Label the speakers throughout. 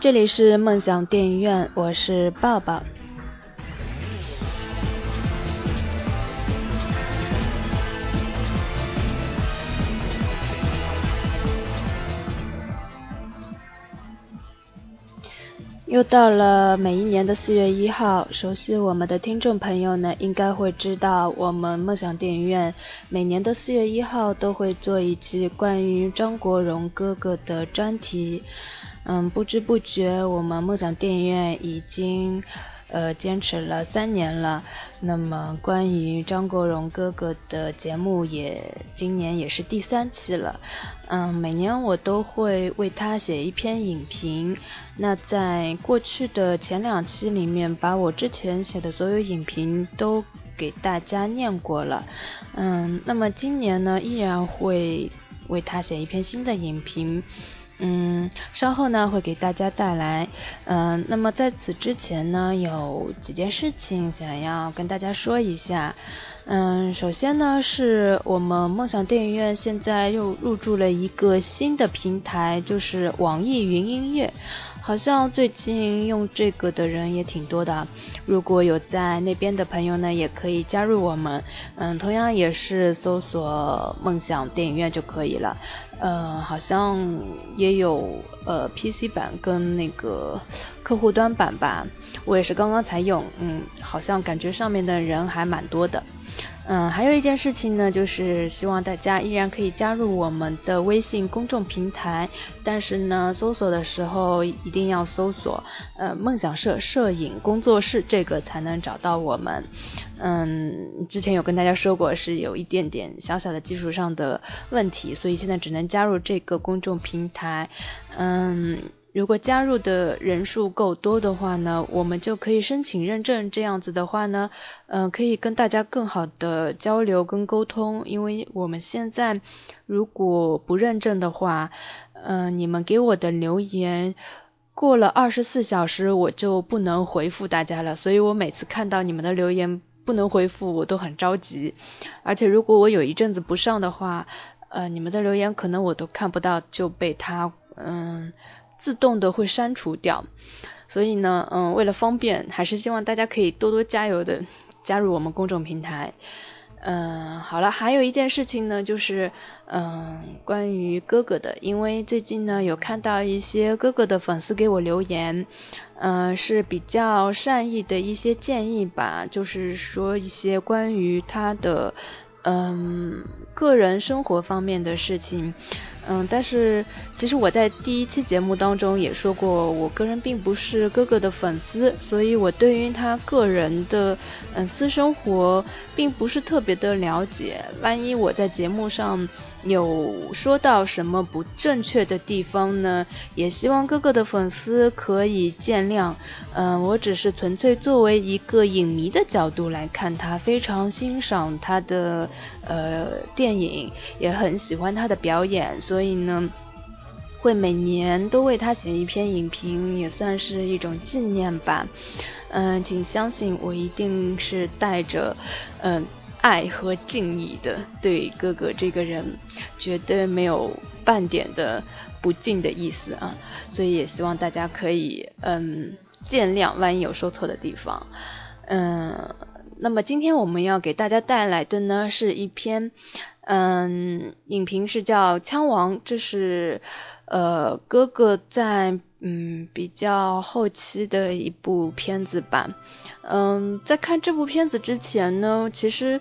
Speaker 1: 这里是梦想电影院，我是抱抱。又到了每一年的四月一号，熟悉我们的听众朋友呢，应该会知道我们梦想电影院每年的四月一号都会做一期关于张国荣哥哥的专题。嗯，不知不觉我们梦想电影院已经。呃，坚持了三年了。那么，关于张国荣哥哥的节目也今年也是第三期了。嗯，每年我都会为他写一篇影评。那在过去的前两期里面，把我之前写的所有影评都给大家念过了。嗯，那么今年呢，依然会为他写一篇新的影评。嗯，稍后呢会给大家带来，嗯，那么在此之前呢，有几件事情想要跟大家说一下。嗯，首先呢是我们梦想电影院现在又入驻了一个新的平台，就是网易云音乐。好像最近用这个的人也挺多的，如果有在那边的朋友呢，也可以加入我们。嗯，同样也是搜索“梦想电影院”就可以了。呃，好像也有呃 PC 版跟那个客户端版吧，我也是刚刚才用，嗯，好像感觉上面的人还蛮多的。嗯，还有一件事情呢，就是希望大家依然可以加入我们的微信公众平台，但是呢，搜索的时候一定要搜索呃梦想社摄影工作室，这个才能找到我们。嗯，之前有跟大家说过，是有一点点小小的技术上的问题，所以现在只能加入这个公众平台。嗯。如果加入的人数够多的话呢，我们就可以申请认证。这样子的话呢，嗯，可以跟大家更好的交流跟沟通。因为我们现在如果不认证的话，嗯，你们给我的留言过了二十四小时我就不能回复大家了。所以我每次看到你们的留言不能回复，我都很着急。而且如果我有一阵子不上的话，呃，你们的留言可能我都看不到，就被他嗯。自动的会删除掉，所以呢，嗯，为了方便，还是希望大家可以多多加油的加入我们公众平台。嗯，好了，还有一件事情呢，就是嗯，关于哥哥的，因为最近呢有看到一些哥哥的粉丝给我留言，嗯，是比较善意的一些建议吧，就是说一些关于他的嗯个人生活方面的事情。嗯，但是其实我在第一期节目当中也说过，我个人并不是哥哥的粉丝，所以我对于他个人的嗯私生活并不是特别的了解。万一我在节目上有说到什么不正确的地方呢？也希望哥哥的粉丝可以见谅。嗯，我只是纯粹作为一个影迷的角度来看他，非常欣赏他的呃电影，也很喜欢他的表演。所以所以呢，会每年都为他写一篇影评，也算是一种纪念吧。嗯，请相信我一定是带着嗯爱和敬意的对哥哥这个人，绝对没有半点的不敬的意思啊。所以也希望大家可以嗯见谅，万一有说错的地方。嗯，那么今天我们要给大家带来的呢，是一篇。嗯，影评是叫《枪王》，这是呃哥哥在嗯比较后期的一部片子吧。嗯，在看这部片子之前呢，其实。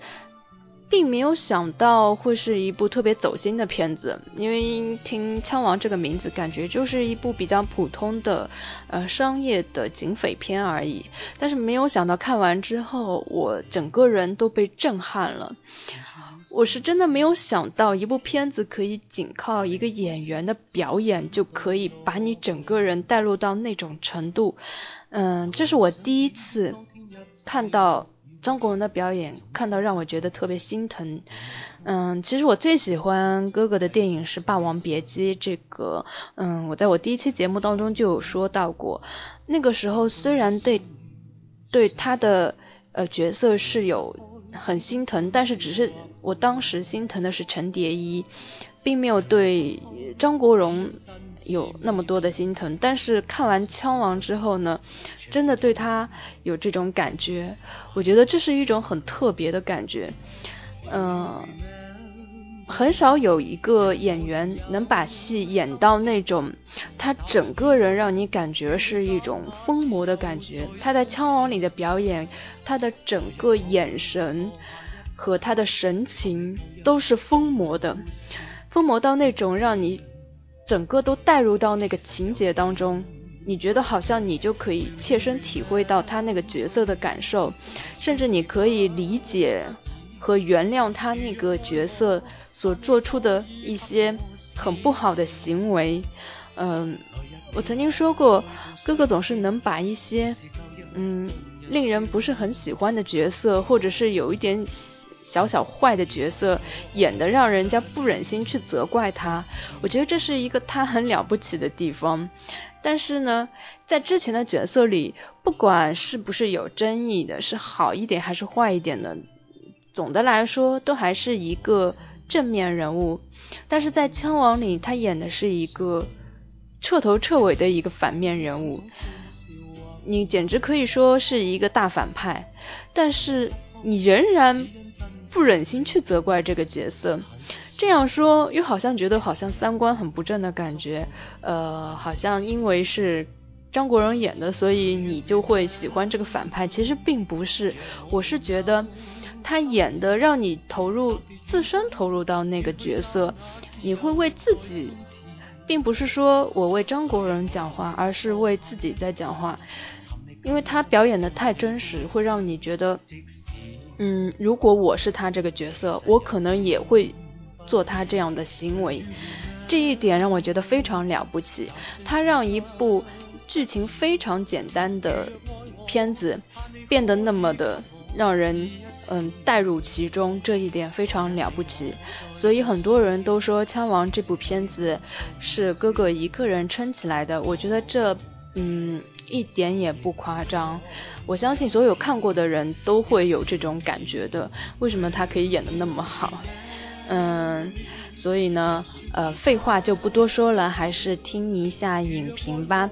Speaker 1: 并没有想到会是一部特别走心的片子，因为听《枪王》这个名字，感觉就是一部比较普通的呃商业的警匪片而已。但是没有想到看完之后，我整个人都被震撼了。我是真的没有想到，一部片子可以仅靠一个演员的表演就可以把你整个人带入到那种程度。嗯，这是我第一次看到。张国荣的表演看到让我觉得特别心疼。嗯，其实我最喜欢哥哥的电影是《霸王别姬》这个。嗯，我在我第一期节目当中就有说到过，那个时候虽然对对他的呃角色是有很心疼，但是只是我当时心疼的是陈蝶衣，并没有对张国荣有那么多的心疼，但是看完《枪王》之后呢，真的对他有这种感觉，我觉得这是一种很特别的感觉，嗯。很少有一个演员能把戏演到那种，他整个人让你感觉是一种疯魔的感觉。他在《枪王》里的表演，他的整个眼神和他的神情都是疯魔的，疯魔到那种让你整个都带入到那个情节当中，你觉得好像你就可以切身体会到他那个角色的感受，甚至你可以理解。和原谅他那个角色所做出的一些很不好的行为，嗯，我曾经说过，哥哥总是能把一些嗯令人不是很喜欢的角色，或者是有一点小小坏的角色，演的让人家不忍心去责怪他。我觉得这是一个他很了不起的地方。但是呢，在之前的角色里，不管是不是有争议的，是好一点还是坏一点的。总的来说，都还是一个正面人物，但是在《枪王》里，他演的是一个彻头彻尾的一个反面人物，你简直可以说是一个大反派，但是你仍然不忍心去责怪这个角色。这样说，又好像觉得好像三观很不正的感觉，呃，好像因为是张国荣演的，所以你就会喜欢这个反派。其实并不是，我是觉得。他演的让你投入自身投入到那个角色，你会为自己，并不是说我为张国荣讲话，而是为自己在讲话，因为他表演的太真实，会让你觉得，嗯，如果我是他这个角色，我可能也会做他这样的行为，这一点让我觉得非常了不起。他让一部剧情非常简单的片子变得那么的让人。嗯，带入其中这一点非常了不起，所以很多人都说《枪王》这部片子是哥哥一个人撑起来的。我觉得这嗯一点也不夸张，我相信所有看过的人都会有这种感觉的。为什么他可以演得那么好？嗯，所以呢，呃，废话就不多说了，还是听一下影评吧。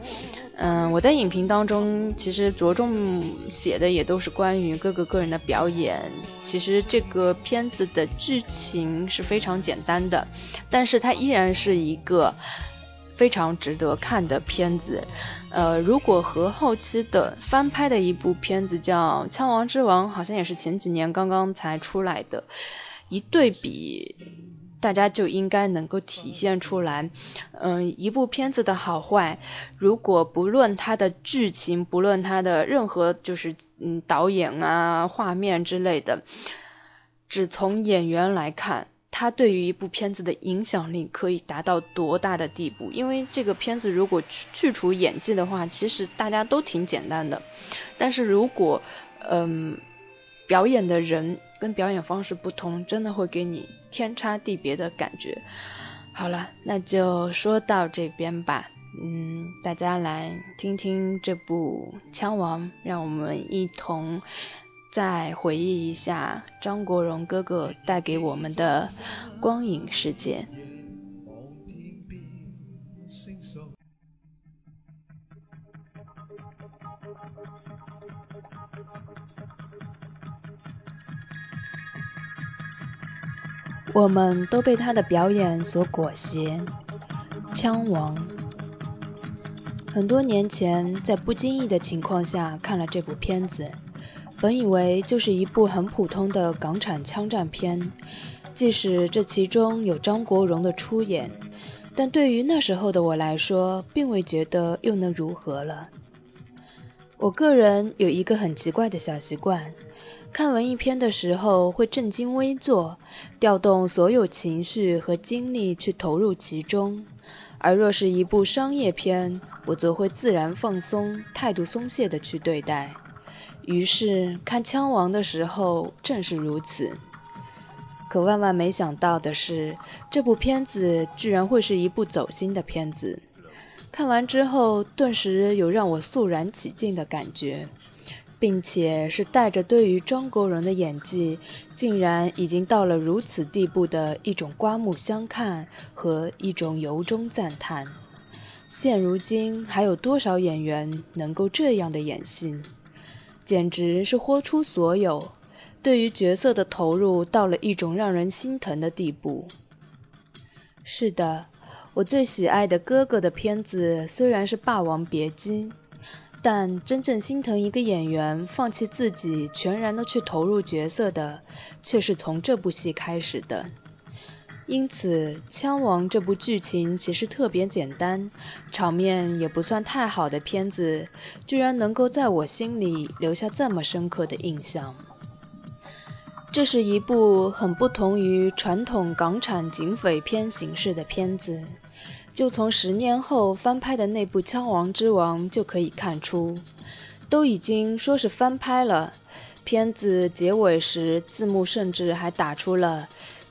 Speaker 1: 嗯，我在影评当中其实着重写的也都是关于各个个人的表演。其实这个片子的剧情是非常简单的，但是它依然是一个非常值得看的片子。呃，如果和后期的翻拍的一部片子叫《枪王之王》，好像也是前几年刚刚才出来的，一对比。大家就应该能够体现出来，嗯，一部片子的好坏，如果不论它的剧情，不论它的任何就是嗯导演啊、画面之类的，只从演员来看，它对于一部片子的影响力可以达到多大的地步？因为这个片子如果去除演技的话，其实大家都挺简单的，但是如果嗯。表演的人跟表演方式不同，真的会给你天差地别的感觉。好了，那就说到这边吧。嗯，大家来听听这部《枪王》，让我们一同再回忆一下张国荣哥哥带给我们的光影世界。我们都被他的表演所裹挟，《枪王》。很多年前，在不经意的情况下看了这部片子，本以为就是一部很普通的港产枪战片，即使这其中有张国荣的出演，但对于那时候的我来说，并未觉得又能如何了。我个人有一个很奇怪的小习惯。看文艺片的时候会正襟危坐，调动所有情绪和精力去投入其中；而若是一部商业片，我则会自然放松，态度松懈的去对待。于是看《枪王》的时候正是如此。可万万没想到的是，这部片子居然会是一部走心的片子。看完之后，顿时有让我肃然起敬的感觉。并且是带着对于张国荣的演技，竟然已经到了如此地步的一种刮目相看和一种由衷赞叹。现如今还有多少演员能够这样的演戏？简直是豁出所有，对于角色的投入到了一种让人心疼的地步。是的，我最喜爱的哥哥的片子虽然是《霸王别姬》，但真正心疼一个演员放弃自己，全然的去投入角色的，却是从这部戏开始的。因此，《枪王》这部剧情其实特别简单，场面也不算太好的片子，居然能够在我心里留下这么深刻的印象。这是一部很不同于传统港产警匪片形式的片子，就从十年后翻拍的那部《枪王之王》就可以看出，都已经说是翻拍了，片子结尾时字幕甚至还打出了。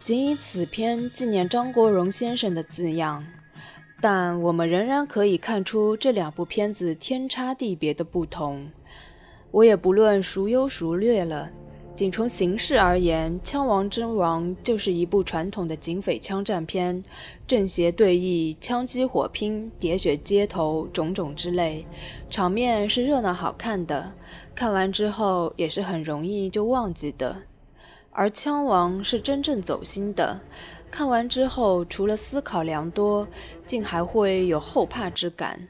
Speaker 1: 仅以此篇纪念张国荣先生的字样，但我们仍然可以看出这两部片子天差地别的不同。我也不论孰优孰劣了，仅从形式而言，《枪王之王》就是一部传统的警匪枪战片，正邪对弈、枪击火拼、喋血街头种种之类，场面是热闹好看的，看完之后也是很容易就忘记的。而《枪王》是真正走心的，看完之后除了思考良多，竟还会有后怕之感。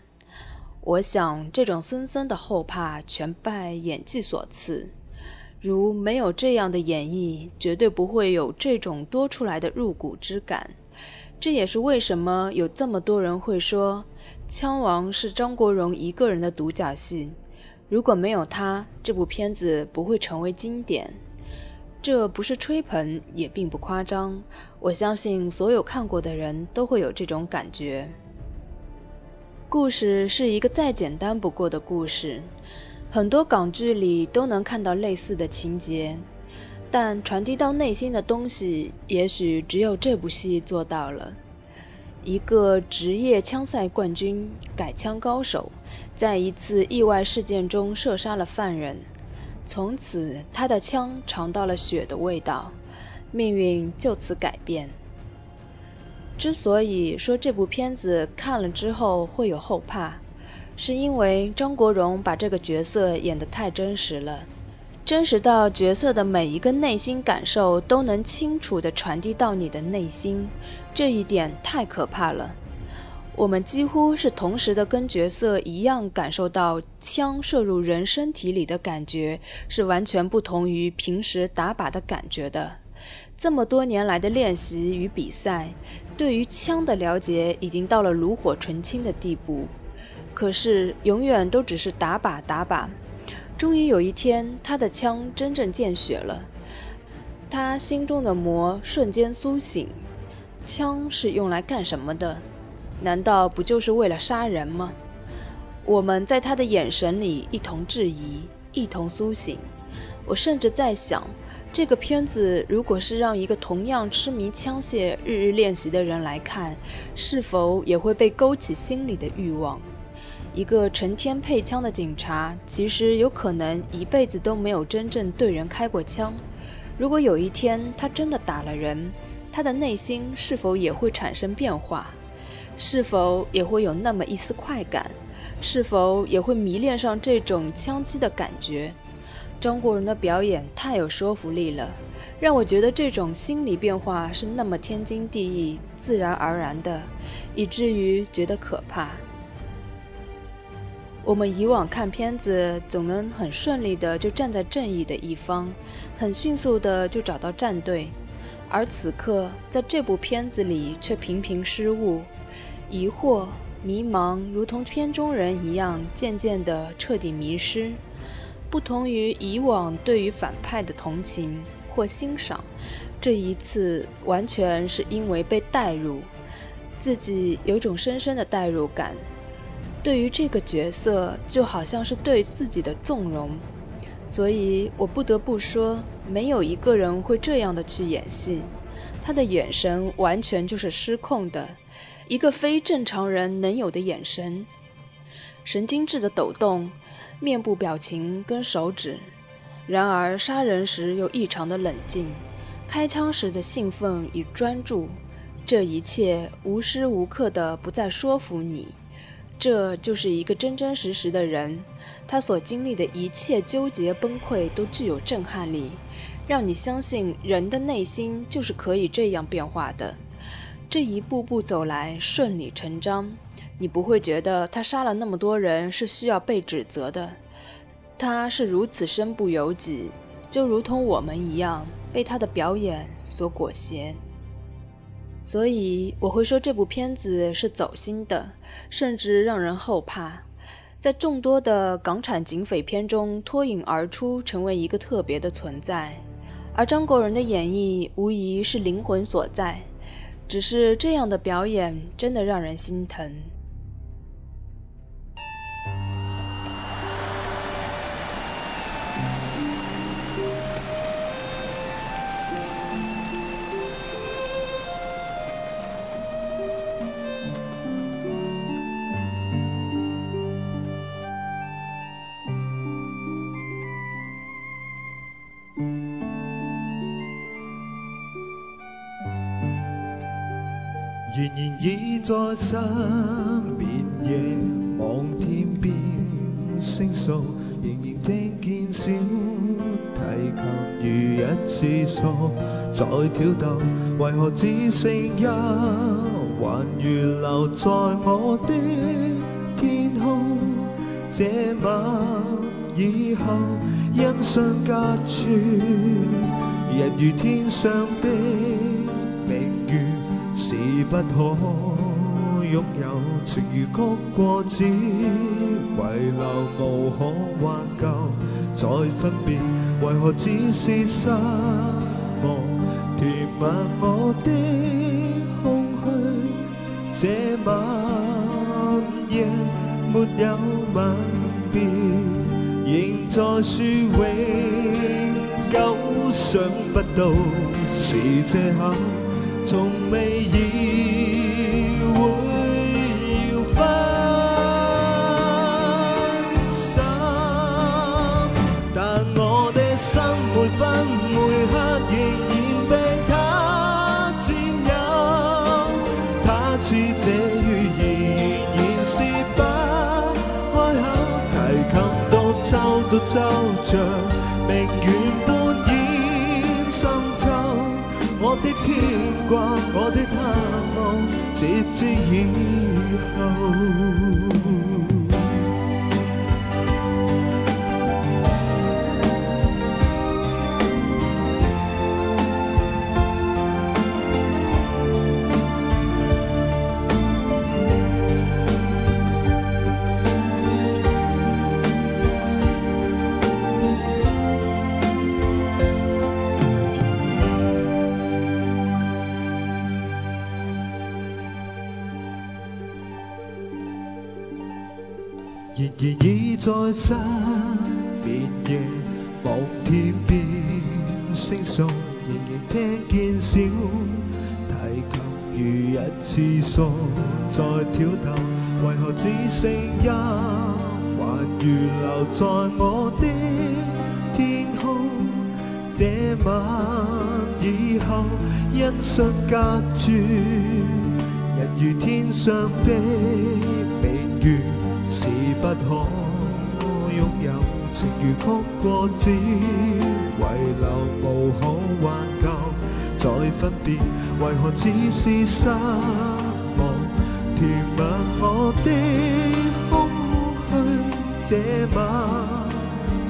Speaker 1: 我想这种森森的后怕全拜演技所赐，如没有这样的演绎，绝对不会有这种多出来的入骨之感。这也是为什么有这么多人会说《枪王》是张国荣一个人的独角戏，如果没有他，这部片子不会成为经典。这不是吹捧，也并不夸张。我相信所有看过的人都会有这种感觉。故事是一个再简单不过的故事，很多港剧里都能看到类似的情节，但传递到内心的东西，也许只有这部戏做到了。一个职业枪赛冠军、改枪高手，在一次意外事件中射杀了犯人。从此，他的枪尝到了血的味道，命运就此改变。之所以说这部片子看了之后会有后怕，是因为张国荣把这个角色演得太真实了，真实到角色的每一个内心感受都能清楚地传递到你的内心，这一点太可怕了。我们几乎是同时的跟角色一样感受到枪射入人身体里的感觉，是完全不同于平时打靶的感觉的。这么多年来的练习与比赛，对于枪的了解已经到了炉火纯青的地步。可是永远都只是打靶打靶。终于有一天，他的枪真正见血了，他心中的魔瞬间苏醒。枪是用来干什么的？难道不就是为了杀人吗？我们在他的眼神里一同质疑，一同苏醒。我甚至在想，这个片子如果是让一个同样痴迷枪械、日日练习的人来看，是否也会被勾起心里的欲望？一个成天配枪的警察，其实有可能一辈子都没有真正对人开过枪。如果有一天他真的打了人，他的内心是否也会产生变化？是否也会有那么一丝快感？是否也会迷恋上这种枪击的感觉？张国荣的表演太有说服力了，让我觉得这种心理变化是那么天经地义、自然而然的，以至于觉得可怕。我们以往看片子总能很顺利的就站在正义的一方，很迅速的就找到站队，而此刻在这部片子里却频频失误。疑惑、迷茫，如同片中人一样，渐渐地彻底迷失。不同于以往对于反派的同情或欣赏，这一次完全是因为被带入，自己有种深深的代入感。对于这个角色，就好像是对自己的纵容。所以我不得不说，没有一个人会这样的去演戏。他的眼神完全就是失控的。一个非正常人能有的眼神，神经质的抖动，面部表情跟手指。然而杀人时又异常的冷静，开枪时的兴奋与专注，这一切无时无刻的不在说服你，这就是一个真真实实的人，他所经历的一切纠结崩溃都具有震撼力，让你相信人的内心就是可以这样变化的。这一步步走来顺理成章，你不会觉得他杀了那么多人是需要被指责的。他是如此身不由己，就如同我们一样，被他的表演所裹挟。所以我会说这部片子是走心的，甚至让人后怕，在众多的港产警匪片中脱颖而出，成为一个特别的存在。而张国荣的演绎无疑是灵魂所在，只是这样的表演真的让人心疼。
Speaker 2: 在身边夜望天边星宿，仍然听见小提琴如一次锁在挑逗，为何只剩一还余留在我的天空？这晚以后，因相隔绝，人如天上的不可。拥有情如曲过，只遗留无可挽救。再分别，为何只是失望？填满我的空虚。这晚夜没有吻别，仍在说永久，想不到是借口，从未意会要分手，但我的心每分每刻仍然被他占有。他似这雨儿，仍然是不开口，提琴独奏，独奏着明月半掩深秋。我的天。挂，我的盼望，直至以后。后。在失眠夜望天边星宿，仍然听见小提琴如一次数在挑逗，为何只剩一还余留在我的天空？这晚以后，一瞬隔绝，人如天上的明月不可。拥有情如曲过，只遗留无可挽救。再分别，为何只是失望？填满我的空虚。这晚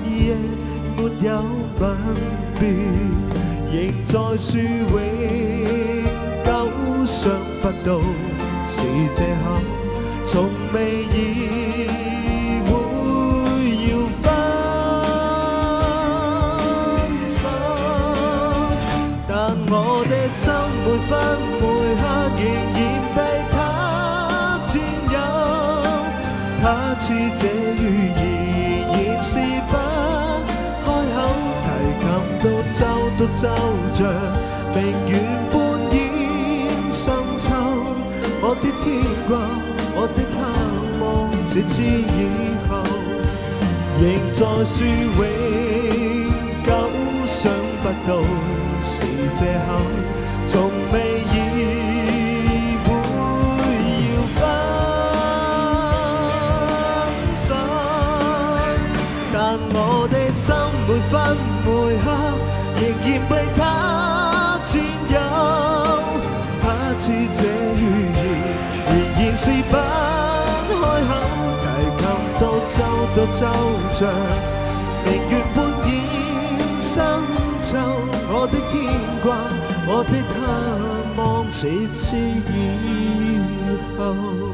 Speaker 2: 夜没有吻别，仍在说永久，想不到是借口，从未意。似这预言，仍是不开口。提琴独奏，独奏着明月般演深秋。我的牵挂，我的盼望，直至以后，仍在说永久，想不到是借口，似这语言仍然是不开口。提琴独奏独奏着明月半掩深秋我的牵挂我的盼望直至以后。